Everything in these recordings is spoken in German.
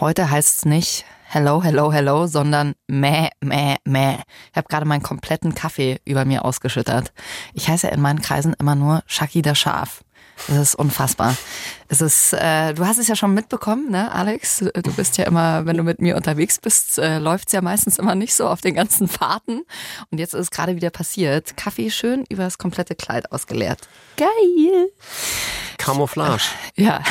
Heute heißt es nicht Hello, hello, hello, sondern meh, meh, meh. Ich habe gerade meinen kompletten Kaffee über mir ausgeschüttert. Ich heiße in meinen Kreisen immer nur Shaki der Schaf. Das ist unfassbar. Es ist, äh, du hast es ja schon mitbekommen, ne, Alex? Du bist ja immer, wenn du mit mir unterwegs bist, äh, läuft's ja meistens immer nicht so auf den ganzen Fahrten. Und jetzt ist es gerade wieder passiert. Kaffee schön über das komplette Kleid ausgeleert. Geil. Camouflage. Ja.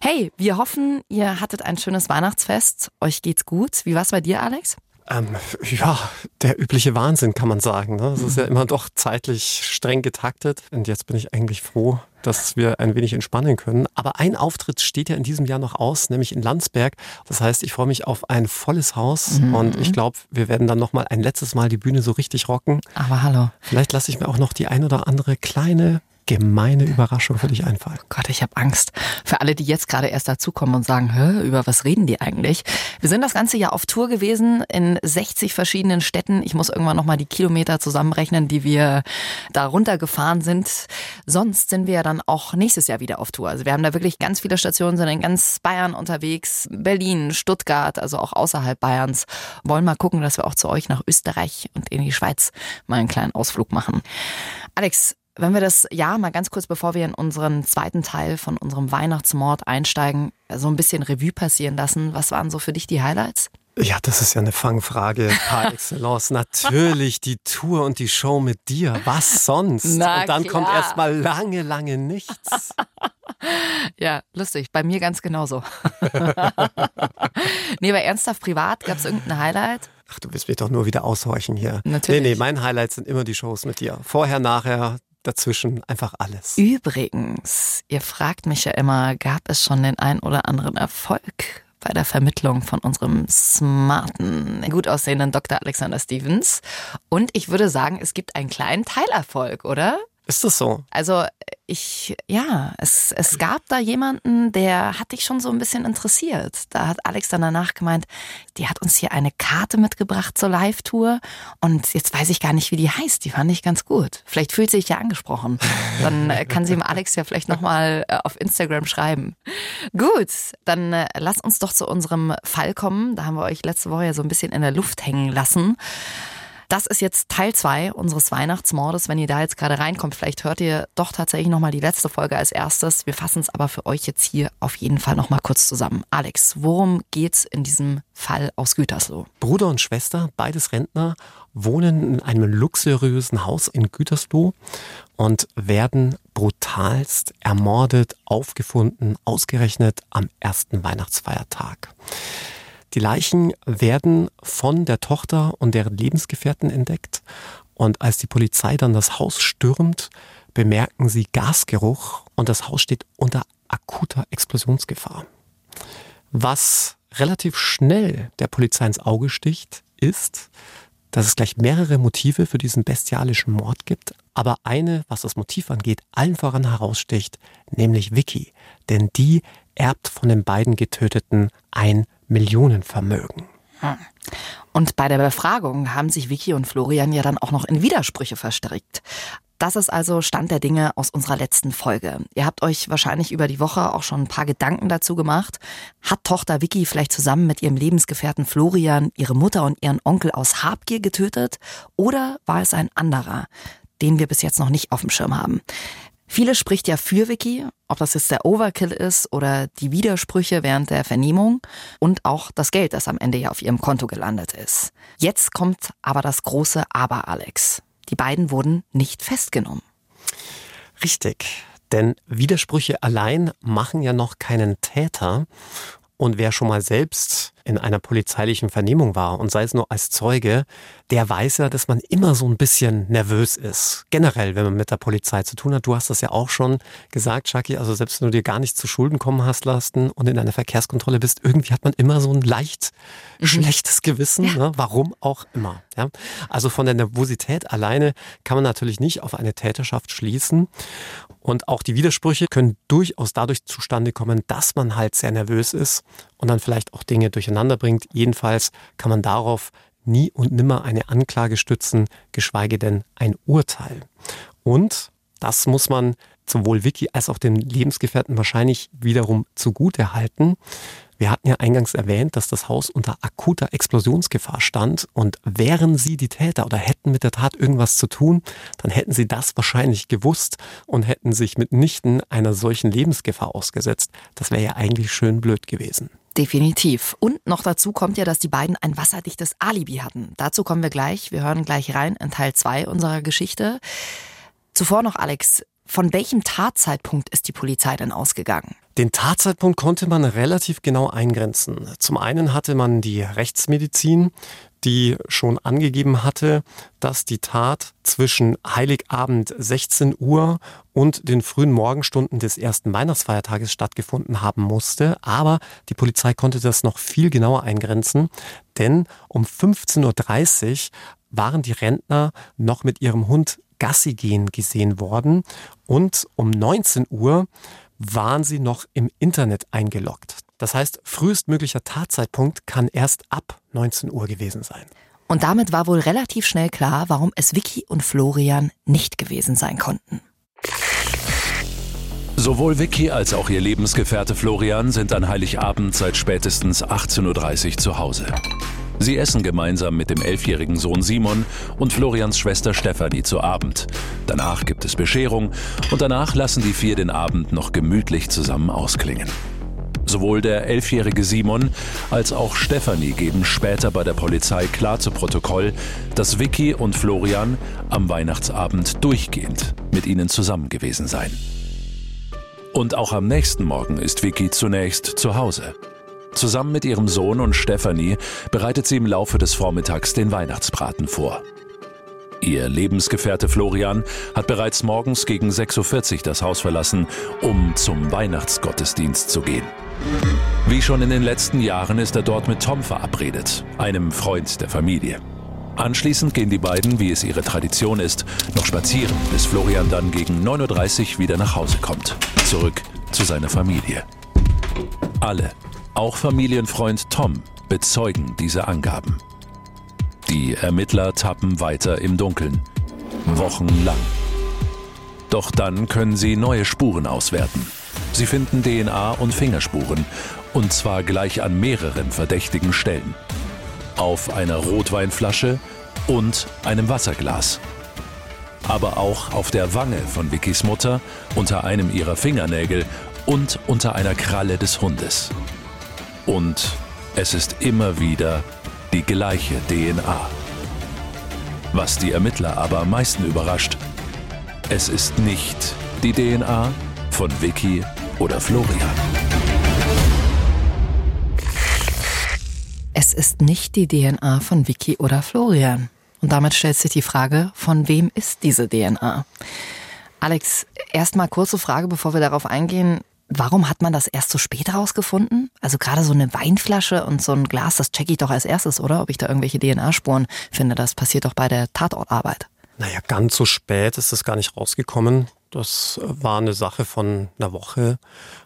Hey, wir hoffen, ihr hattet ein schönes Weihnachtsfest. Euch geht's gut. Wie war's bei dir, Alex? Ähm, ja, der übliche Wahnsinn kann man sagen. Ne? Es ist ja immer doch zeitlich streng getaktet. Und jetzt bin ich eigentlich froh, dass wir ein wenig entspannen können. Aber ein Auftritt steht ja in diesem Jahr noch aus, nämlich in Landsberg. Das heißt, ich freue mich auf ein volles Haus Mhm. und ich glaube, wir werden dann noch mal ein letztes Mal die Bühne so richtig rocken. Aber hallo. Vielleicht lasse ich mir auch noch die ein oder andere kleine gemeine Überraschung für dich einfallen. Gott, ich habe Angst. Für alle, die jetzt gerade erst dazukommen und sagen, Hä, über was reden die eigentlich? Wir sind das ganze Jahr auf Tour gewesen in 60 verschiedenen Städten. Ich muss irgendwann nochmal die Kilometer zusammenrechnen, die wir da runtergefahren sind. Sonst sind wir ja dann auch nächstes Jahr wieder auf Tour. Also wir haben da wirklich ganz viele Stationen, sind in ganz Bayern unterwegs. Berlin, Stuttgart, also auch außerhalb Bayerns. Wollen mal gucken, dass wir auch zu euch nach Österreich und in die Schweiz mal einen kleinen Ausflug machen. Alex, wenn wir das Jahr mal ganz kurz, bevor wir in unseren zweiten Teil von unserem Weihnachtsmord einsteigen, so ein bisschen Revue passieren lassen, was waren so für dich die Highlights? Ja, das ist ja eine Fangfrage par excellence. Natürlich die Tour und die Show mit dir. Was sonst? Na und dann klar. kommt erst mal lange, lange nichts. Ja, lustig. Bei mir ganz genauso. nee, aber ernsthaft privat, gab es irgendein Highlight? Ach, du willst mich doch nur wieder aushorchen hier. Natürlich. Nee, nee, mein Highlight sind immer die Shows mit dir. Vorher, nachher, dazwischen, einfach alles. Übrigens, ihr fragt mich ja immer, gab es schon den ein oder anderen Erfolg bei der Vermittlung von unserem smarten, gut aussehenden Dr. Alexander Stevens? Und ich würde sagen, es gibt einen kleinen Teilerfolg, oder? Ist das so? Also ich, ja, es, es gab da jemanden, der hat dich schon so ein bisschen interessiert. Da hat Alex dann danach gemeint, die hat uns hier eine Karte mitgebracht zur Live-Tour und jetzt weiß ich gar nicht, wie die heißt. Die fand ich ganz gut. Vielleicht fühlt sie sich ja angesprochen. Dann äh, kann sie dem Alex ja vielleicht nochmal auf Instagram schreiben. Gut, dann äh, lass uns doch zu unserem Fall kommen. Da haben wir euch letzte Woche ja so ein bisschen in der Luft hängen lassen. Das ist jetzt Teil zwei unseres Weihnachtsmordes. Wenn ihr da jetzt gerade reinkommt, vielleicht hört ihr doch tatsächlich nochmal die letzte Folge als erstes. Wir fassen es aber für euch jetzt hier auf jeden Fall nochmal kurz zusammen. Alex, worum geht's in diesem Fall aus Gütersloh? Bruder und Schwester, beides Rentner, wohnen in einem luxuriösen Haus in Gütersloh und werden brutalst ermordet, aufgefunden, ausgerechnet am ersten Weihnachtsfeiertag. Die Leichen werden von der Tochter und deren Lebensgefährten entdeckt. Und als die Polizei dann das Haus stürmt, bemerken sie Gasgeruch und das Haus steht unter akuter Explosionsgefahr. Was relativ schnell der Polizei ins Auge sticht, ist, dass es gleich mehrere Motive für diesen bestialischen Mord gibt, aber eine, was das Motiv angeht, allen voran heraussticht, nämlich Vicky, denn die erbt von den beiden Getöteten ein Millionenvermögen. Und bei der Befragung haben sich Vicky und Florian ja dann auch noch in Widersprüche verstrickt. Das ist also Stand der Dinge aus unserer letzten Folge. Ihr habt euch wahrscheinlich über die Woche auch schon ein paar Gedanken dazu gemacht. Hat Tochter Vicky vielleicht zusammen mit ihrem Lebensgefährten Florian ihre Mutter und ihren Onkel aus Habgier getötet? Oder war es ein anderer, den wir bis jetzt noch nicht auf dem Schirm haben? Viele spricht ja für Vicky, ob das jetzt der Overkill ist oder die Widersprüche während der Vernehmung und auch das Geld, das am Ende ja auf ihrem Konto gelandet ist. Jetzt kommt aber das große Aber, Alex. Die beiden wurden nicht festgenommen. Richtig, denn Widersprüche allein machen ja noch keinen Täter. Und wer schon mal selbst in einer polizeilichen Vernehmung war und sei es nur als Zeuge, der weiß ja, dass man immer so ein bisschen nervös ist. Generell, wenn man mit der Polizei zu tun hat. Du hast das ja auch schon gesagt, Chucky. Also selbst wenn du dir gar nicht zu Schulden kommen hast lassen und in einer Verkehrskontrolle bist, irgendwie hat man immer so ein leicht mhm. schlechtes Gewissen. Ja. Ne? Warum auch immer. Ja? Also von der Nervosität alleine kann man natürlich nicht auf eine Täterschaft schließen. Und auch die Widersprüche können durchaus dadurch zustande kommen, dass man halt sehr nervös ist und dann vielleicht auch Dinge durcheinander bringt. Jedenfalls kann man darauf nie und nimmer eine Anklage stützen, geschweige denn ein Urteil. Und das muss man sowohl Vicky als auch den Lebensgefährten wahrscheinlich wiederum zugute halten. Wir hatten ja eingangs erwähnt, dass das Haus unter akuter Explosionsgefahr stand und wären sie die Täter oder hätten mit der Tat irgendwas zu tun, dann hätten sie das wahrscheinlich gewusst und hätten sich mitnichten einer solchen Lebensgefahr ausgesetzt. Das wäre ja eigentlich schön blöd gewesen. Definitiv. Und noch dazu kommt ja, dass die beiden ein wasserdichtes Alibi hatten. Dazu kommen wir gleich. Wir hören gleich rein in Teil 2 unserer Geschichte. Zuvor noch, Alex, von welchem Tatzeitpunkt ist die Polizei denn ausgegangen? Den Tatzeitpunkt konnte man relativ genau eingrenzen. Zum einen hatte man die Rechtsmedizin, die schon angegeben hatte, dass die Tat zwischen Heiligabend 16 Uhr und den frühen Morgenstunden des ersten Weihnachtsfeiertages stattgefunden haben musste. Aber die Polizei konnte das noch viel genauer eingrenzen, denn um 15.30 Uhr waren die Rentner noch mit ihrem Hund Gassi gehen gesehen worden und um 19 Uhr waren sie noch im Internet eingeloggt. Das heißt, frühestmöglicher Tatzeitpunkt kann erst ab 19 Uhr gewesen sein. Und damit war wohl relativ schnell klar, warum es Vicky und Florian nicht gewesen sein konnten. Sowohl Vicky als auch ihr Lebensgefährte Florian sind an Heiligabend seit spätestens 18.30 Uhr zu Hause. Sie essen gemeinsam mit dem elfjährigen Sohn Simon und Florians Schwester Stefanie zu Abend. Danach gibt es Bescherung und danach lassen die vier den Abend noch gemütlich zusammen ausklingen. Sowohl der elfjährige Simon als auch Stefanie geben später bei der Polizei klar zu Protokoll, dass Vicky und Florian am Weihnachtsabend durchgehend mit ihnen zusammen gewesen seien. Und auch am nächsten Morgen ist Vicky zunächst zu Hause. Zusammen mit ihrem Sohn und Stefanie bereitet sie im Laufe des Vormittags den Weihnachtsbraten vor. Ihr Lebensgefährte Florian hat bereits morgens gegen 6.40 Uhr das Haus verlassen, um zum Weihnachtsgottesdienst zu gehen. Wie schon in den letzten Jahren ist er dort mit Tom verabredet, einem Freund der Familie. Anschließend gehen die beiden, wie es ihre Tradition ist, noch spazieren, bis Florian dann gegen 9.30 Uhr wieder nach Hause kommt, zurück zu seiner Familie. Alle auch Familienfreund Tom bezeugen diese Angaben. Die Ermittler tappen weiter im Dunkeln. Wochenlang. Doch dann können sie neue Spuren auswerten. Sie finden DNA und Fingerspuren. Und zwar gleich an mehreren verdächtigen Stellen. Auf einer Rotweinflasche und einem Wasserglas. Aber auch auf der Wange von Vickys Mutter, unter einem ihrer Fingernägel und unter einer Kralle des Hundes. Und es ist immer wieder die gleiche DNA. Was die Ermittler aber am meisten überrascht, es ist nicht die DNA von Vicky oder Florian. Es ist nicht die DNA von Vicky oder Florian. Und damit stellt sich die Frage, von wem ist diese DNA? Alex, erstmal kurze Frage, bevor wir darauf eingehen. Warum hat man das erst so spät rausgefunden? Also gerade so eine Weinflasche und so ein Glas, das checke ich doch als erstes, oder? Ob ich da irgendwelche DNA-Spuren finde. Das passiert doch bei der Tatortarbeit. Naja, ganz so spät ist es gar nicht rausgekommen. Das war eine Sache von einer Woche.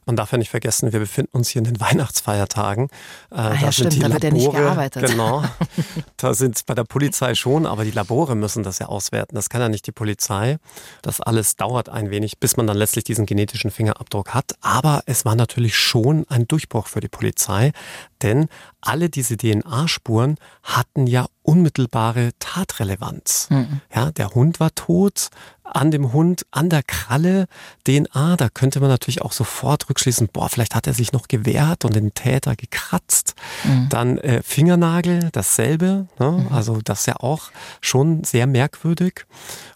Man darf ja nicht vergessen, wir befinden uns hier in den Weihnachtsfeiertagen. Äh, ah, ja, da stimmt, da wird ja nicht gearbeitet. Genau. Da sind bei der Polizei schon, aber die Labore müssen das ja auswerten. Das kann ja nicht die Polizei. Das alles dauert ein wenig, bis man dann letztlich diesen genetischen Fingerabdruck hat. Aber es war natürlich schon ein Durchbruch für die Polizei, denn alle diese DNA-Spuren hatten ja unmittelbare Tatrelevanz. Mhm. Ja, der Hund war tot, an dem Hund, an der Kralle DNA, da könnte man natürlich auch sofort rückschließen, boah, vielleicht hat er sich noch gewehrt und den Täter gekratzt. Mhm. Dann äh, Fingernagel, dasselbe, ne? mhm. also das ist ja auch schon sehr merkwürdig.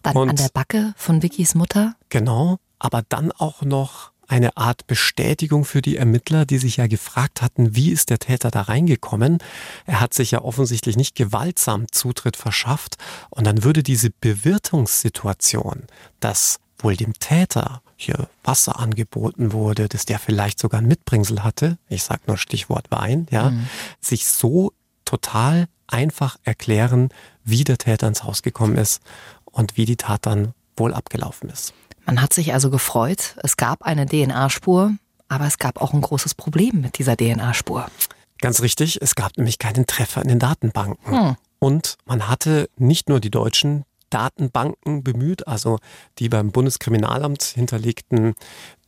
Dann und, an der Backe von Vickys Mutter? Genau, aber dann auch noch eine Art Bestätigung für die Ermittler, die sich ja gefragt hatten, wie ist der Täter da reingekommen? Er hat sich ja offensichtlich nicht gewaltsam Zutritt verschafft und dann würde diese Bewirtungssituation, dass wohl dem Täter hier Wasser angeboten wurde, dass der vielleicht sogar ein Mitbringsel hatte, ich sag nur Stichwort Wein, ja, mhm. sich so total einfach erklären, wie der Täter ins Haus gekommen ist und wie die Tat dann wohl abgelaufen ist. Man hat sich also gefreut, es gab eine DNA-Spur, aber es gab auch ein großes Problem mit dieser DNA-Spur. Ganz richtig, es gab nämlich keinen Treffer in den Datenbanken. Hm. Und man hatte nicht nur die Deutschen Datenbanken bemüht, also die beim Bundeskriminalamt hinterlegten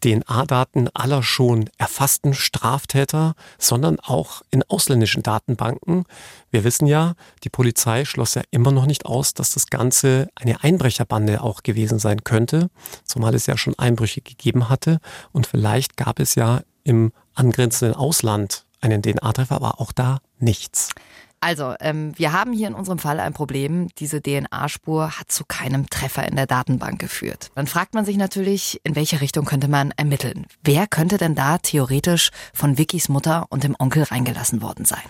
DNA-Daten aller schon erfassten Straftäter, sondern auch in ausländischen Datenbanken. Wir wissen ja, die Polizei schloss ja immer noch nicht aus, dass das Ganze eine Einbrecherbande auch gewesen sein könnte, zumal es ja schon Einbrüche gegeben hatte. Und vielleicht gab es ja im angrenzenden Ausland einen DNA-Treffer, aber auch da nichts. Also, ähm, wir haben hier in unserem Fall ein Problem. Diese DNA-Spur hat zu keinem Treffer in der Datenbank geführt. Dann fragt man sich natürlich, in welche Richtung könnte man ermitteln? Wer könnte denn da theoretisch von Vickys Mutter und dem Onkel reingelassen worden sein?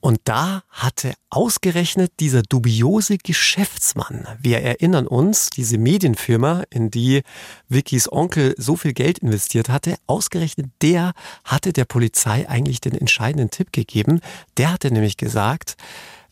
Und da hatte ausgerechnet dieser dubiose Geschäftsmann, wir erinnern uns, diese Medienfirma, in die Vickys Onkel so viel Geld investiert hatte, ausgerechnet der hatte der Polizei eigentlich den entscheidenden Tipp gegeben. Der hatte nämlich gesagt,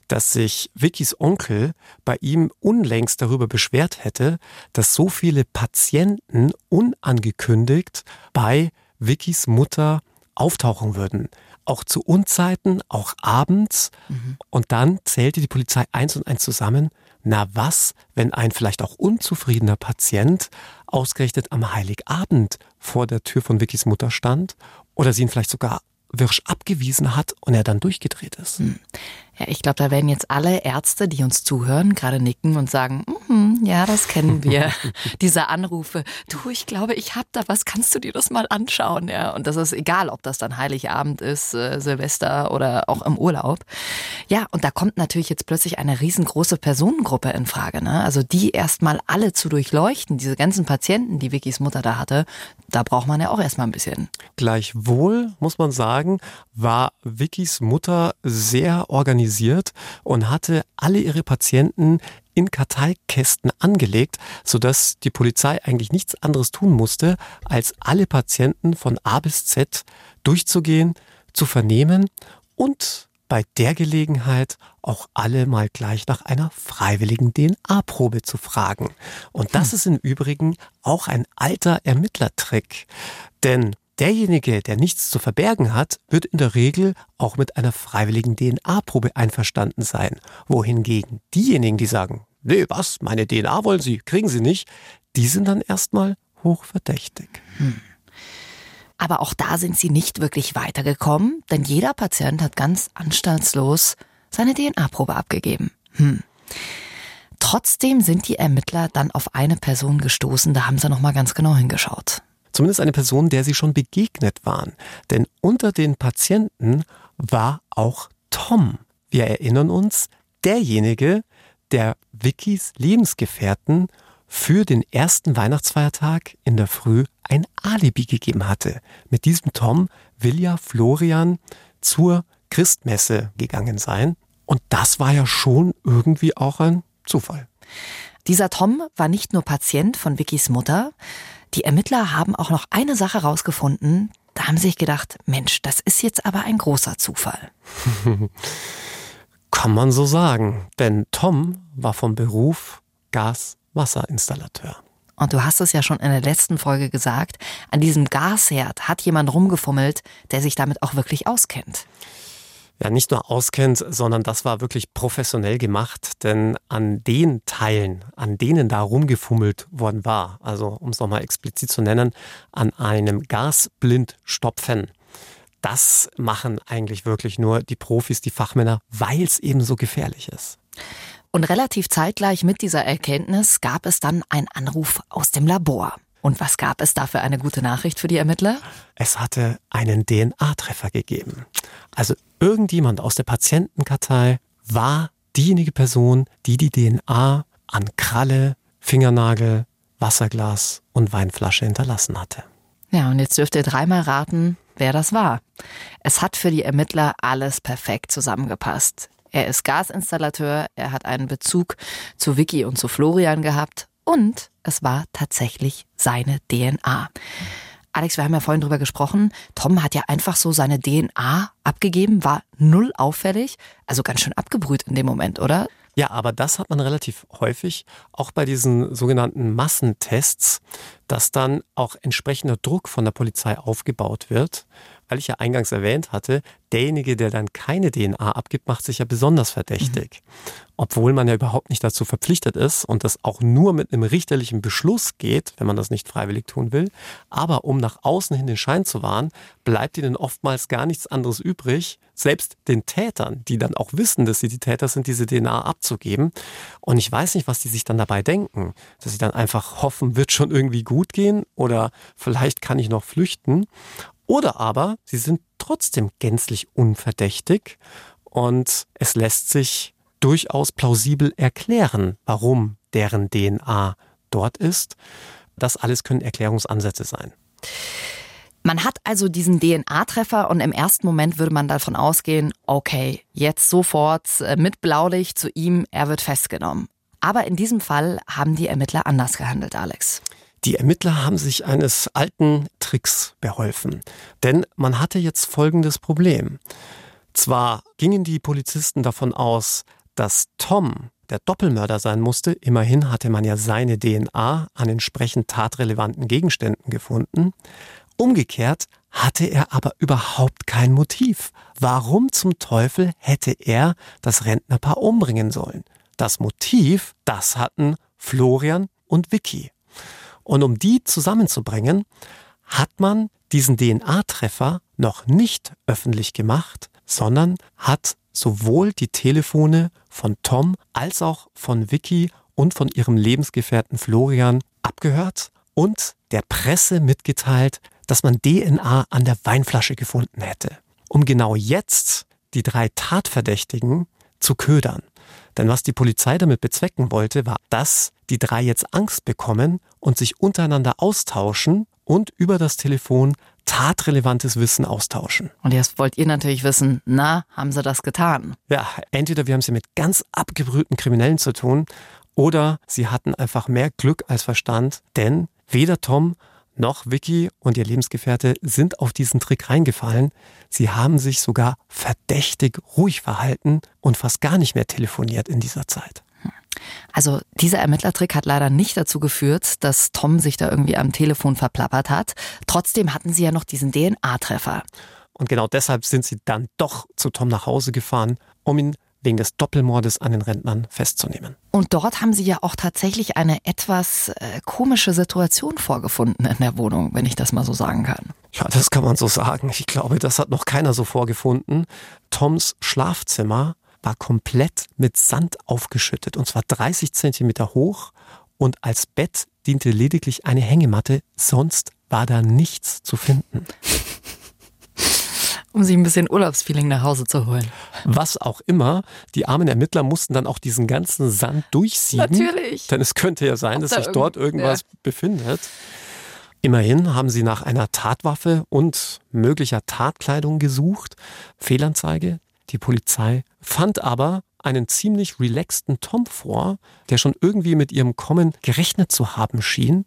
dass sich Vickys Onkel bei ihm unlängst darüber beschwert hätte, dass so viele Patienten unangekündigt bei Vickys Mutter auftauchen würden auch zu Unzeiten, auch abends. Mhm. Und dann zählte die Polizei eins und eins zusammen. Na was, wenn ein vielleicht auch unzufriedener Patient ausgerechnet am Heiligabend vor der Tür von Vickys Mutter stand oder sie ihn vielleicht sogar Wirsch abgewiesen hat und er dann durchgedreht ist. Hm. Ja, ich glaube, da werden jetzt alle Ärzte, die uns zuhören, gerade nicken und sagen, mm, ja, das kennen wir. Diese Anrufe, du, ich glaube, ich hab da was, kannst du dir das mal anschauen? Ja, und das ist egal, ob das dann Heiligabend ist, äh, Silvester oder auch im Urlaub. Ja, und da kommt natürlich jetzt plötzlich eine riesengroße Personengruppe in Frage. Ne? Also die erstmal alle zu durchleuchten, diese ganzen Patienten, die Vickys Mutter da hatte, da braucht man ja auch erstmal ein bisschen. Gleichwohl, muss man sagen, war Vickys Mutter sehr organisiert organisiert und hatte alle ihre Patienten in Karteikästen angelegt, sodass die Polizei eigentlich nichts anderes tun musste, als alle Patienten von A bis Z durchzugehen, zu vernehmen und bei der Gelegenheit auch alle mal gleich nach einer freiwilligen DNA-Probe zu fragen. Und das hm. ist im Übrigen auch ein alter Ermittlertrick. Denn Derjenige, der nichts zu verbergen hat, wird in der Regel auch mit einer freiwilligen DNA-Probe einverstanden sein. Wohingegen diejenigen, die sagen, nee, was, meine DNA wollen Sie, kriegen Sie nicht, die sind dann erstmal hochverdächtig. Hm. Aber auch da sind sie nicht wirklich weitergekommen, denn jeder Patient hat ganz anstaltslos seine DNA-Probe abgegeben. Hm. Trotzdem sind die Ermittler dann auf eine Person gestoßen, da haben sie nochmal ganz genau hingeschaut. Zumindest eine Person, der sie schon begegnet waren. Denn unter den Patienten war auch Tom. Wir erinnern uns, derjenige, der Vickys Lebensgefährten für den ersten Weihnachtsfeiertag in der Früh ein Alibi gegeben hatte. Mit diesem Tom will ja Florian zur Christmesse gegangen sein. Und das war ja schon irgendwie auch ein Zufall. Dieser Tom war nicht nur Patient von Vickys Mutter, die Ermittler haben auch noch eine Sache rausgefunden. Da haben sie sich gedacht, Mensch, das ist jetzt aber ein großer Zufall. Kann man so sagen, denn Tom war vom Beruf Gas-Wasserinstallateur. Und du hast es ja schon in der letzten Folge gesagt, an diesem Gasherd hat jemand rumgefummelt, der sich damit auch wirklich auskennt ja nicht nur auskennt, sondern das war wirklich professionell gemacht, denn an den Teilen, an denen da rumgefummelt worden war, also um es nochmal explizit zu nennen, an einem Gasblindstopfen, das machen eigentlich wirklich nur die Profis, die Fachmänner, weil es eben so gefährlich ist. Und relativ zeitgleich mit dieser Erkenntnis gab es dann einen Anruf aus dem Labor. Und was gab es da für eine gute Nachricht für die Ermittler? Es hatte einen DNA-Treffer gegeben. Also irgendjemand aus der Patientenkartei war diejenige Person, die die DNA an Kralle, Fingernagel, Wasserglas und Weinflasche hinterlassen hatte. Ja, und jetzt dürft ihr dreimal raten, wer das war. Es hat für die Ermittler alles perfekt zusammengepasst. Er ist Gasinstallateur, er hat einen Bezug zu Vicky und zu Florian gehabt und es war tatsächlich seine DNA. Alex, wir haben ja vorhin drüber gesprochen. Tom hat ja einfach so seine DNA abgegeben, war null auffällig, also ganz schön abgebrüht in dem Moment, oder? Ja, aber das hat man relativ häufig, auch bei diesen sogenannten Massentests, dass dann auch entsprechender Druck von der Polizei aufgebaut wird weil ich ja eingangs erwähnt hatte, derjenige, der dann keine DNA abgibt, macht sich ja besonders verdächtig. Mhm. Obwohl man ja überhaupt nicht dazu verpflichtet ist und das auch nur mit einem richterlichen Beschluss geht, wenn man das nicht freiwillig tun will. Aber um nach außen hin den Schein zu wahren, bleibt ihnen oftmals gar nichts anderes übrig, selbst den Tätern, die dann auch wissen, dass sie die Täter sind, diese DNA abzugeben. Und ich weiß nicht, was die sich dann dabei denken. Dass sie dann einfach hoffen, wird schon irgendwie gut gehen oder vielleicht kann ich noch flüchten. Oder aber sie sind trotzdem gänzlich unverdächtig und es lässt sich durchaus plausibel erklären, warum deren DNA dort ist. Das alles können Erklärungsansätze sein. Man hat also diesen DNA-Treffer und im ersten Moment würde man davon ausgehen, okay, jetzt sofort äh, mit Blaulicht zu ihm, er wird festgenommen. Aber in diesem Fall haben die Ermittler anders gehandelt, Alex. Die Ermittler haben sich eines alten Tricks beholfen. Denn man hatte jetzt folgendes Problem. Zwar gingen die Polizisten davon aus, dass Tom der Doppelmörder sein musste. Immerhin hatte man ja seine DNA an entsprechend tatrelevanten Gegenständen gefunden. Umgekehrt hatte er aber überhaupt kein Motiv. Warum zum Teufel hätte er das Rentnerpaar umbringen sollen? Das Motiv, das hatten Florian und Vicky. Und um die zusammenzubringen, hat man diesen DNA-Treffer noch nicht öffentlich gemacht, sondern hat sowohl die Telefone von Tom als auch von Vicky und von ihrem Lebensgefährten Florian abgehört und der Presse mitgeteilt, dass man DNA an der Weinflasche gefunden hätte, um genau jetzt die drei Tatverdächtigen zu ködern. Denn was die Polizei damit bezwecken wollte, war, dass die drei jetzt Angst bekommen und sich untereinander austauschen und über das Telefon tatrelevantes Wissen austauschen. Und jetzt wollt ihr natürlich wissen, na, haben sie das getan? Ja, entweder wir haben es mit ganz abgebrühten Kriminellen zu tun oder sie hatten einfach mehr Glück als Verstand, denn weder Tom noch Vicky und ihr Lebensgefährte sind auf diesen Trick reingefallen. Sie haben sich sogar verdächtig ruhig verhalten und fast gar nicht mehr telefoniert in dieser Zeit. Also dieser Ermittlertrick hat leider nicht dazu geführt, dass Tom sich da irgendwie am Telefon verplappert hat. Trotzdem hatten sie ja noch diesen DNA-Treffer. Und genau deshalb sind sie dann doch zu Tom nach Hause gefahren, um ihn wegen des Doppelmordes an den Rentnern festzunehmen. Und dort haben Sie ja auch tatsächlich eine etwas äh, komische Situation vorgefunden in der Wohnung, wenn ich das mal so sagen kann. Ja, das kann man so sagen. Ich glaube, das hat noch keiner so vorgefunden. Toms Schlafzimmer war komplett mit Sand aufgeschüttet und zwar 30 Zentimeter hoch und als Bett diente lediglich eine Hängematte, sonst war da nichts zu finden um sich ein bisschen Urlaubsfeeling nach Hause zu holen. Was auch immer, die armen Ermittler mussten dann auch diesen ganzen Sand durchsieben. Natürlich. Denn es könnte ja sein, Ob dass da sich dort irgendwas ja. befindet. Immerhin haben sie nach einer Tatwaffe und möglicher Tatkleidung gesucht. Fehlanzeige. Die Polizei fand aber einen ziemlich relaxten Tom vor, der schon irgendwie mit ihrem Kommen gerechnet zu haben schien.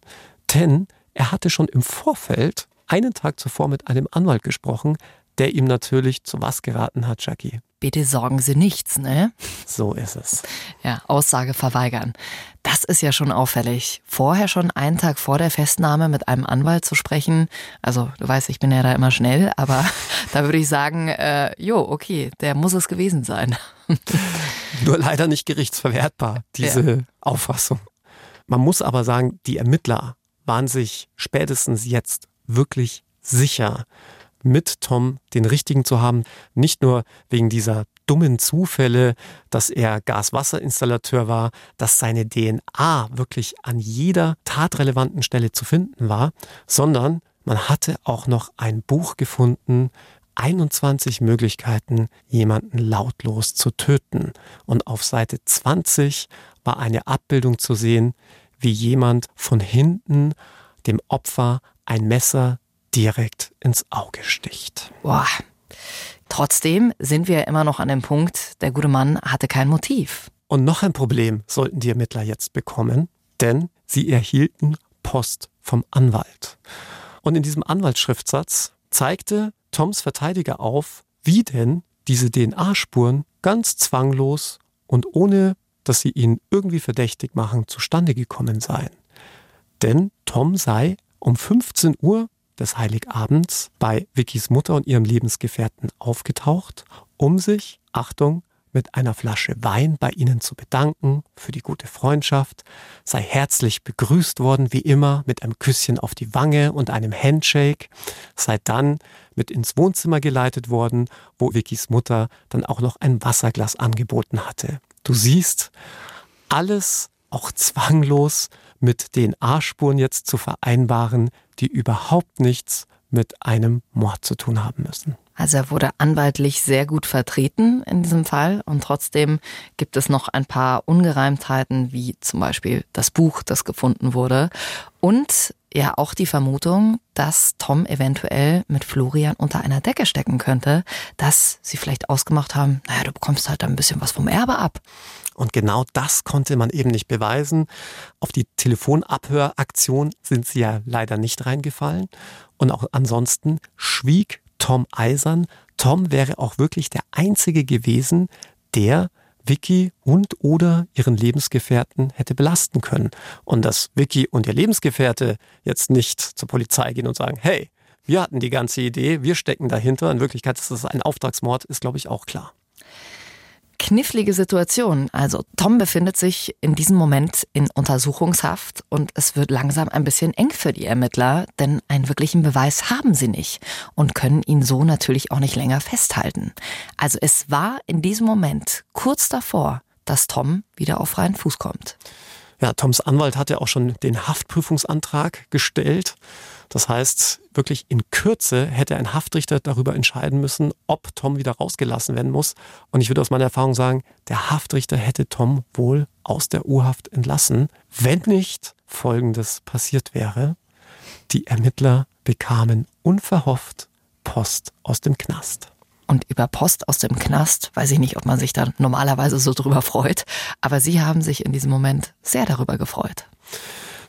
Denn er hatte schon im Vorfeld einen Tag zuvor mit einem Anwalt gesprochen, der ihm natürlich zu was geraten hat, Jackie. Bitte sorgen Sie nichts, ne? So ist es. Ja, Aussage verweigern. Das ist ja schon auffällig. Vorher schon einen Tag vor der Festnahme mit einem Anwalt zu sprechen. Also, du weißt, ich bin ja da immer schnell, aber da würde ich sagen, äh, jo, okay, der muss es gewesen sein. Nur leider nicht gerichtsverwertbar, diese ja. Auffassung. Man muss aber sagen, die Ermittler waren sich spätestens jetzt wirklich sicher, mit Tom den richtigen zu haben. Nicht nur wegen dieser dummen Zufälle, dass er Gaswasserinstallateur war, dass seine DNA wirklich an jeder tatrelevanten Stelle zu finden war, sondern man hatte auch noch ein Buch gefunden, 21 Möglichkeiten, jemanden lautlos zu töten. Und auf Seite 20 war eine Abbildung zu sehen, wie jemand von hinten dem Opfer ein Messer direkt ins Auge sticht. Boah. Trotzdem sind wir immer noch an dem Punkt, der gute Mann hatte kein Motiv. Und noch ein Problem sollten die Ermittler jetzt bekommen, denn sie erhielten Post vom Anwalt. Und in diesem Anwaltsschriftsatz zeigte Toms Verteidiger auf, wie denn diese DNA-Spuren ganz zwanglos und ohne, dass sie ihn irgendwie verdächtig machen, zustande gekommen seien. Denn Tom sei um 15 Uhr des Heiligabends bei Vickys Mutter und ihrem Lebensgefährten aufgetaucht, um sich, Achtung, mit einer Flasche Wein bei ihnen zu bedanken für die gute Freundschaft, sei herzlich begrüßt worden wie immer mit einem Küsschen auf die Wange und einem Handshake, sei dann mit ins Wohnzimmer geleitet worden, wo Vickys Mutter dann auch noch ein Wasserglas angeboten hatte. Du siehst, alles auch zwanglos mit DNA-Spuren jetzt zu vereinbaren, die überhaupt nichts mit einem Mord zu tun haben müssen. Also er wurde anwaltlich sehr gut vertreten in diesem Fall und trotzdem gibt es noch ein paar Ungereimtheiten, wie zum Beispiel das Buch, das gefunden wurde und ja auch die Vermutung, dass Tom eventuell mit Florian unter einer Decke stecken könnte, dass sie vielleicht ausgemacht haben, naja, du bekommst halt ein bisschen was vom Erbe ab. Und genau das konnte man eben nicht beweisen. Auf die Telefonabhöraktion sind sie ja leider nicht reingefallen. Und auch ansonsten schwieg Tom Eisern. Tom wäre auch wirklich der Einzige gewesen, der Vicky und oder ihren Lebensgefährten hätte belasten können. Und dass Vicky und ihr Lebensgefährte jetzt nicht zur Polizei gehen und sagen, hey, wir hatten die ganze Idee, wir stecken dahinter. In Wirklichkeit ist das ein Auftragsmord, ist, glaube ich, auch klar knifflige Situation. Also Tom befindet sich in diesem Moment in Untersuchungshaft und es wird langsam ein bisschen eng für die Ermittler, denn einen wirklichen Beweis haben sie nicht und können ihn so natürlich auch nicht länger festhalten. Also es war in diesem Moment kurz davor, dass Tom wieder auf freien Fuß kommt. Ja, Toms Anwalt hatte auch schon den Haftprüfungsantrag gestellt. Das heißt, wirklich in Kürze hätte ein Haftrichter darüber entscheiden müssen, ob Tom wieder rausgelassen werden muss. Und ich würde aus meiner Erfahrung sagen, der Haftrichter hätte Tom wohl aus der Urhaft entlassen, wenn nicht Folgendes passiert wäre. Die Ermittler bekamen unverhofft Post aus dem Knast. Und über Post aus dem Knast weiß ich nicht, ob man sich da normalerweise so drüber freut, aber Sie haben sich in diesem Moment sehr darüber gefreut.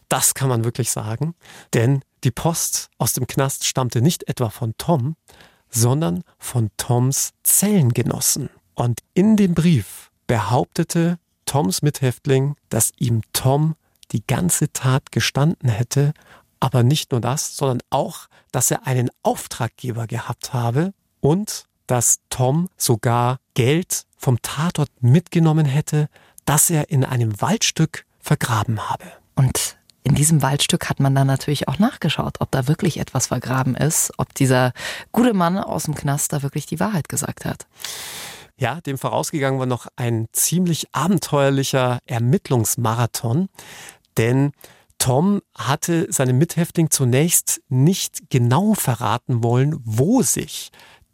Das kann man wirklich sagen, denn die Post aus dem Knast stammte nicht etwa von Tom, sondern von Toms Zellengenossen. Und in dem Brief behauptete Toms Mithäftling, dass ihm Tom die ganze Tat gestanden hätte, aber nicht nur das, sondern auch, dass er einen Auftraggeber gehabt habe und dass Tom sogar Geld vom Tatort mitgenommen hätte, das er in einem Waldstück vergraben habe. Und in diesem Waldstück hat man dann natürlich auch nachgeschaut, ob da wirklich etwas vergraben ist, ob dieser gute Mann aus dem Knast da wirklich die Wahrheit gesagt hat. Ja, dem vorausgegangen war noch ein ziemlich abenteuerlicher Ermittlungsmarathon, denn Tom hatte seinem Mithäftling zunächst nicht genau verraten wollen, wo sich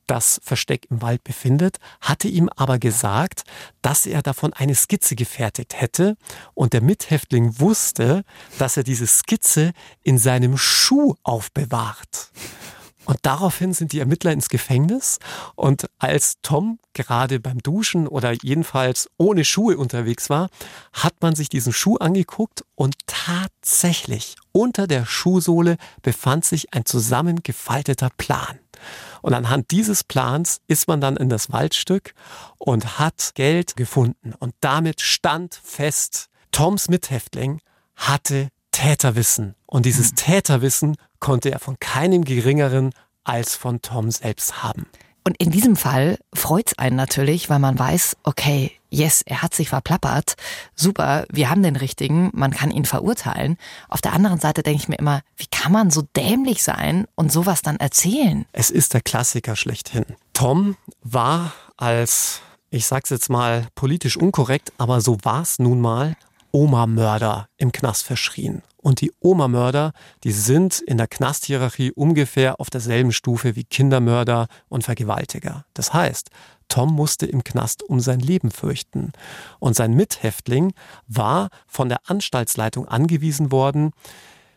das Versteck im Wald befindet, hatte ihm aber gesagt, dass er davon eine Skizze gefertigt hätte und der Mithäftling wusste, dass er diese Skizze in seinem Schuh aufbewahrt. Und daraufhin sind die Ermittler ins Gefängnis. Und als Tom gerade beim Duschen oder jedenfalls ohne Schuhe unterwegs war, hat man sich diesen Schuh angeguckt und tatsächlich unter der Schuhsohle befand sich ein zusammengefalteter Plan. Und anhand dieses Plans ist man dann in das Waldstück und hat Geld gefunden. Und damit stand fest, Toms Mithäftling hatte Täterwissen. Und dieses hm. Täterwissen konnte er von keinem geringeren als von Tom selbst haben. Und in diesem Fall freut es einen natürlich, weil man weiß, okay, yes, er hat sich verplappert, super, wir haben den richtigen, man kann ihn verurteilen. Auf der anderen Seite denke ich mir immer, wie kann man so dämlich sein und sowas dann erzählen? Es ist der Klassiker schlechthin. Tom war als, ich sag's jetzt mal politisch unkorrekt, aber so war es nun mal, Oma-Mörder im Knast verschrien. Und die Oma-Mörder, die sind in der Knasthierarchie ungefähr auf derselben Stufe wie Kindermörder und Vergewaltiger. Das heißt, Tom musste im Knast um sein Leben fürchten. Und sein Mithäftling war von der Anstaltsleitung angewiesen worden,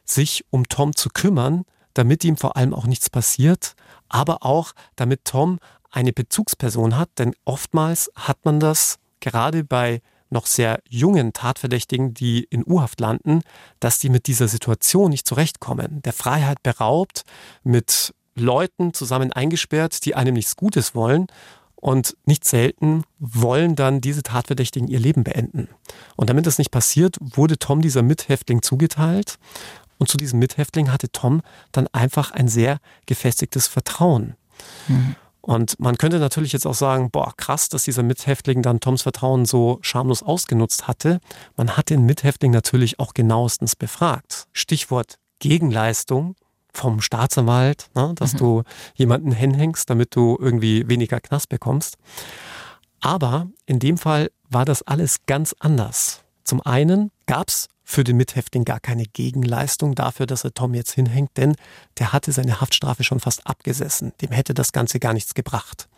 sich um Tom zu kümmern, damit ihm vor allem auch nichts passiert, aber auch damit Tom eine Bezugsperson hat, denn oftmals hat man das gerade bei noch sehr jungen Tatverdächtigen, die in U-Haft landen, dass die mit dieser Situation nicht zurechtkommen. Der Freiheit beraubt, mit Leuten zusammen eingesperrt, die einem nichts Gutes wollen. Und nicht selten wollen dann diese Tatverdächtigen ihr Leben beenden. Und damit das nicht passiert, wurde Tom dieser Mithäftling zugeteilt. Und zu diesem Mithäftling hatte Tom dann einfach ein sehr gefestigtes Vertrauen. Mhm. Und man könnte natürlich jetzt auch sagen, boah, krass, dass dieser Mithäftling dann Toms Vertrauen so schamlos ausgenutzt hatte. Man hat den Mithäftling natürlich auch genauestens befragt. Stichwort Gegenleistung vom Staatsanwalt, ne, dass mhm. du jemanden hinhängst, damit du irgendwie weniger Knast bekommst. Aber in dem Fall war das alles ganz anders. Zum einen gab es für den Mithäftling gar keine Gegenleistung dafür, dass er Tom jetzt hinhängt, denn der hatte seine Haftstrafe schon fast abgesessen. Dem hätte das Ganze gar nichts gebracht.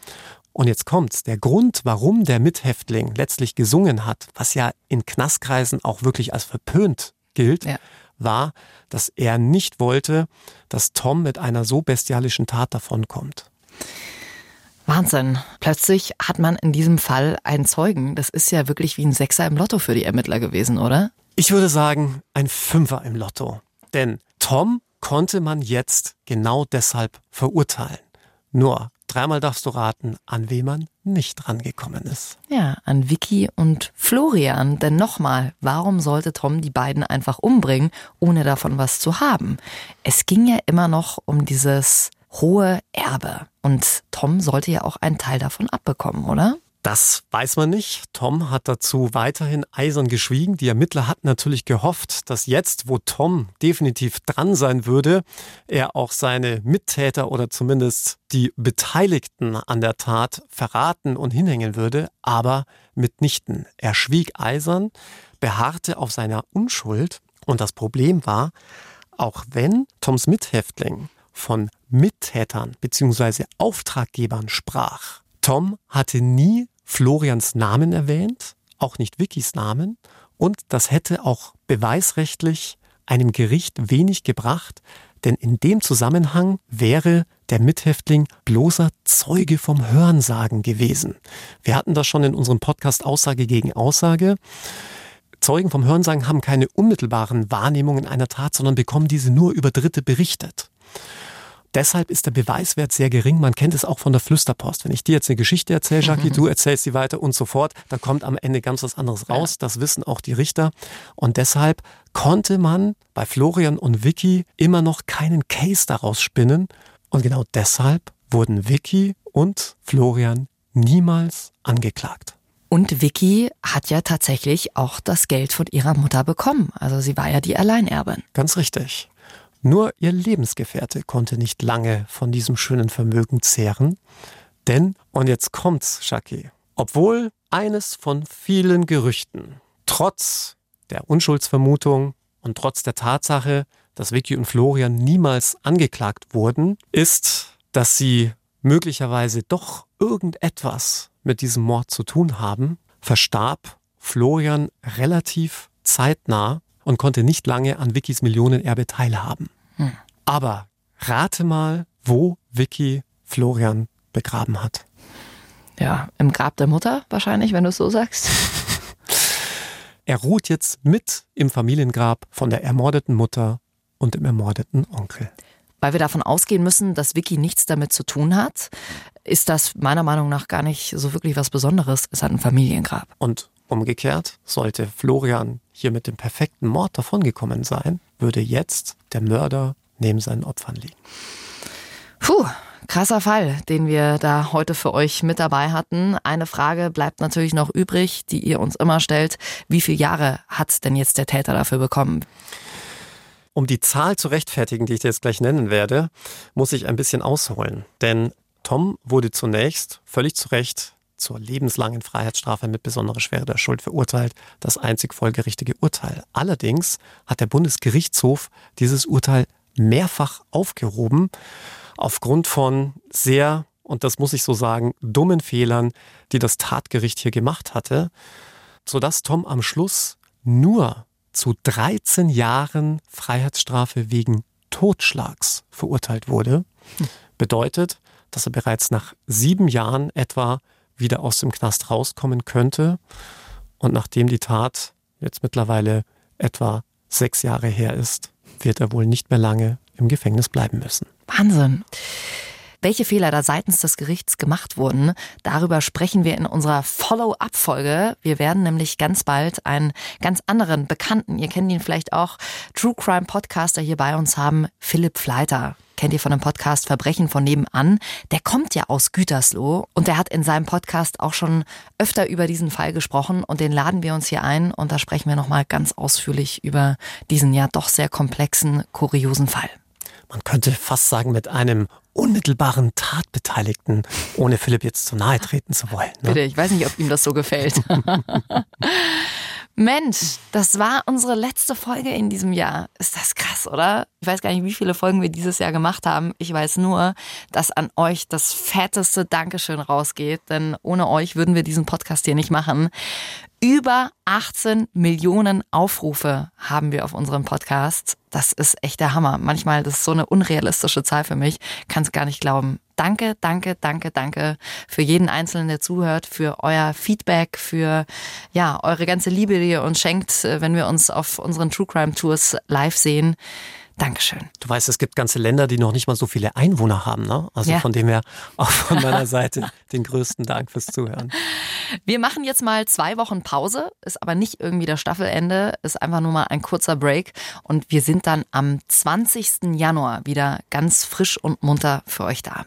Und jetzt kommt's. Der Grund, warum der Mithäftling letztlich gesungen hat, was ja in Knastkreisen auch wirklich als verpönt gilt, ja. war, dass er nicht wollte, dass Tom mit einer so bestialischen Tat davonkommt. Wahnsinn. Plötzlich hat man in diesem Fall einen Zeugen. Das ist ja wirklich wie ein Sechser im Lotto für die Ermittler gewesen, oder? Ich würde sagen, ein Fünfer im Lotto. Denn Tom konnte man jetzt genau deshalb verurteilen. Nur dreimal darfst du raten, an wem man nicht rangekommen ist. Ja, an Vicky und Florian. Denn nochmal, warum sollte Tom die beiden einfach umbringen, ohne davon was zu haben? Es ging ja immer noch um dieses hohe Erbe. Und Tom sollte ja auch einen Teil davon abbekommen, oder? Das weiß man nicht. Tom hat dazu weiterhin eisern geschwiegen. Die Ermittler hatten natürlich gehofft, dass jetzt, wo Tom definitiv dran sein würde, er auch seine Mittäter oder zumindest die Beteiligten an der Tat verraten und hinhängen würde, aber mitnichten. Er schwieg eisern, beharrte auf seiner Unschuld und das Problem war, auch wenn Toms Mithäftling von Mittätern bzw. Auftraggebern sprach, Tom hatte nie Florians Namen erwähnt, auch nicht Vickys Namen, und das hätte auch beweisrechtlich einem Gericht wenig gebracht, denn in dem Zusammenhang wäre der Mithäftling bloßer Zeuge vom Hörensagen gewesen. Wir hatten das schon in unserem Podcast Aussage gegen Aussage. Zeugen vom Hörensagen haben keine unmittelbaren Wahrnehmungen einer Tat, sondern bekommen diese nur über Dritte berichtet. Deshalb ist der Beweiswert sehr gering. Man kennt es auch von der Flüsterpost. Wenn ich dir jetzt eine Geschichte erzähle, Jackie, mhm. du erzählst sie weiter und so fort, da kommt am Ende ganz was anderes raus. Ja. Das wissen auch die Richter. Und deshalb konnte man bei Florian und Vicky immer noch keinen Case daraus spinnen. Und genau deshalb wurden Vicky und Florian niemals angeklagt. Und Vicky hat ja tatsächlich auch das Geld von ihrer Mutter bekommen. Also sie war ja die Alleinerbin. Ganz richtig. Nur ihr Lebensgefährte konnte nicht lange von diesem schönen Vermögen zehren, denn, und jetzt kommt's, Shaki, obwohl eines von vielen Gerüchten, trotz der Unschuldsvermutung und trotz der Tatsache, dass Vicky und Florian niemals angeklagt wurden, ist, dass sie möglicherweise doch irgendetwas mit diesem Mord zu tun haben, verstarb Florian relativ zeitnah und konnte nicht lange an Vickys Millionenerbe teilhaben. Hm. Aber rate mal, wo Vicky Florian begraben hat. Ja, im Grab der Mutter wahrscheinlich, wenn du es so sagst. er ruht jetzt mit im Familiengrab von der ermordeten Mutter und dem ermordeten Onkel. Weil wir davon ausgehen müssen, dass Vicky nichts damit zu tun hat, ist das meiner Meinung nach gar nicht so wirklich was Besonderes. Es hat ein Familiengrab. Und umgekehrt, sollte Florian hier mit dem perfekten Mord davongekommen sein, würde jetzt der Mörder neben seinen Opfern liegen. Puh, krasser Fall, den wir da heute für euch mit dabei hatten. Eine Frage bleibt natürlich noch übrig, die ihr uns immer stellt. Wie viele Jahre hat denn jetzt der Täter dafür bekommen? Um die Zahl zu rechtfertigen, die ich dir jetzt gleich nennen werde, muss ich ein bisschen ausholen. Denn Tom wurde zunächst völlig zu Recht zur lebenslangen Freiheitsstrafe mit besonderer Schwere der Schuld verurteilt, das einzig folgerichtige Urteil. Allerdings hat der Bundesgerichtshof dieses Urteil mehrfach aufgehoben, aufgrund von sehr, und das muss ich so sagen, dummen Fehlern, die das Tatgericht hier gemacht hatte, sodass Tom am Schluss nur zu 13 Jahren Freiheitsstrafe wegen Totschlags verurteilt wurde. Bedeutet, dass er bereits nach sieben Jahren etwa wieder aus dem Knast rauskommen könnte. Und nachdem die Tat jetzt mittlerweile etwa sechs Jahre her ist, wird er wohl nicht mehr lange im Gefängnis bleiben müssen. Wahnsinn. Welche Fehler da seitens des Gerichts gemacht wurden, darüber sprechen wir in unserer Follow-up-Folge. Wir werden nämlich ganz bald einen ganz anderen Bekannten, ihr kennt ihn vielleicht auch, True Crime Podcaster hier bei uns haben, Philipp Fleiter kennt ihr von dem Podcast Verbrechen von nebenan. Der kommt ja aus Gütersloh und der hat in seinem Podcast auch schon öfter über diesen Fall gesprochen und den laden wir uns hier ein und da sprechen wir nochmal ganz ausführlich über diesen ja doch sehr komplexen, kuriosen Fall. Man könnte fast sagen, mit einem unmittelbaren Tatbeteiligten, ohne Philipp jetzt zu nahe treten zu wollen. Ne? Bitte, ich weiß nicht, ob ihm das so gefällt. Mensch, das war unsere letzte Folge in diesem Jahr. Ist das krass, oder? Ich weiß gar nicht, wie viele Folgen wir dieses Jahr gemacht haben. Ich weiß nur, dass an euch das fetteste Dankeschön rausgeht, denn ohne euch würden wir diesen Podcast hier nicht machen. Über 18 Millionen Aufrufe haben wir auf unserem Podcast. Das ist echt der Hammer. Manchmal, das ist so eine unrealistische Zahl für mich. Kann es gar nicht glauben. Danke, danke, danke, danke für jeden Einzelnen, der zuhört, für euer Feedback, für ja, eure ganze Liebe, die ihr uns schenkt, äh, wenn wir uns auf unseren True Crime Tours live sehen. Dankeschön. Du weißt, es gibt ganze Länder, die noch nicht mal so viele Einwohner haben. Ne? Also ja. von dem her auch von meiner Seite den größten Dank fürs Zuhören. Wir machen jetzt mal zwei Wochen Pause, ist aber nicht irgendwie das Staffelende, ist einfach nur mal ein kurzer Break. Und wir sind dann am 20. Januar wieder ganz frisch und munter für euch da.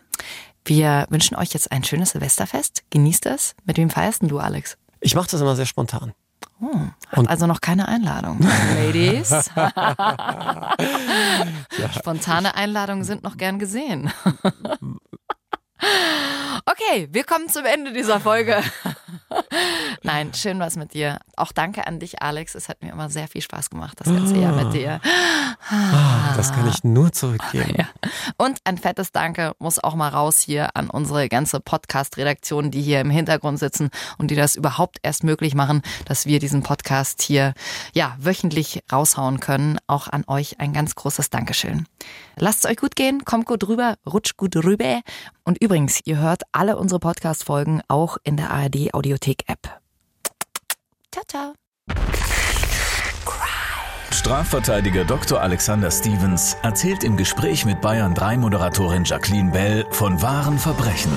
Wir wünschen euch jetzt ein schönes Silvesterfest. Genießt es. Mit wem feierst du, Alex? Ich mache das immer sehr spontan. Hm, und also noch keine Einladung, Ladies. Spontane Einladungen sind noch gern gesehen. Okay, wir kommen zum Ende dieser Folge. Nein, schön was mit dir. Auch danke an dich, Alex. Es hat mir immer sehr viel Spaß gemacht, das ganze Jahr mit dir. Ah, das kann ich nur zurückgeben. Ja. Und ein fettes Danke muss auch mal raus hier an unsere ganze Podcast-Redaktion, die hier im Hintergrund sitzen und die das überhaupt erst möglich machen, dass wir diesen Podcast hier ja wöchentlich raushauen können. Auch an euch ein ganz großes Dankeschön. Lasst es euch gut gehen, kommt gut rüber, rutscht gut rüber. Und übrigens, ihr hört alle unsere Podcast-Folgen auch in der ARD Audiothek-App. Ciao, ciao. Strafverteidiger Dr. Alexander Stevens erzählt im Gespräch mit Bayern 3 Moderatorin Jacqueline Bell von wahren Verbrechen.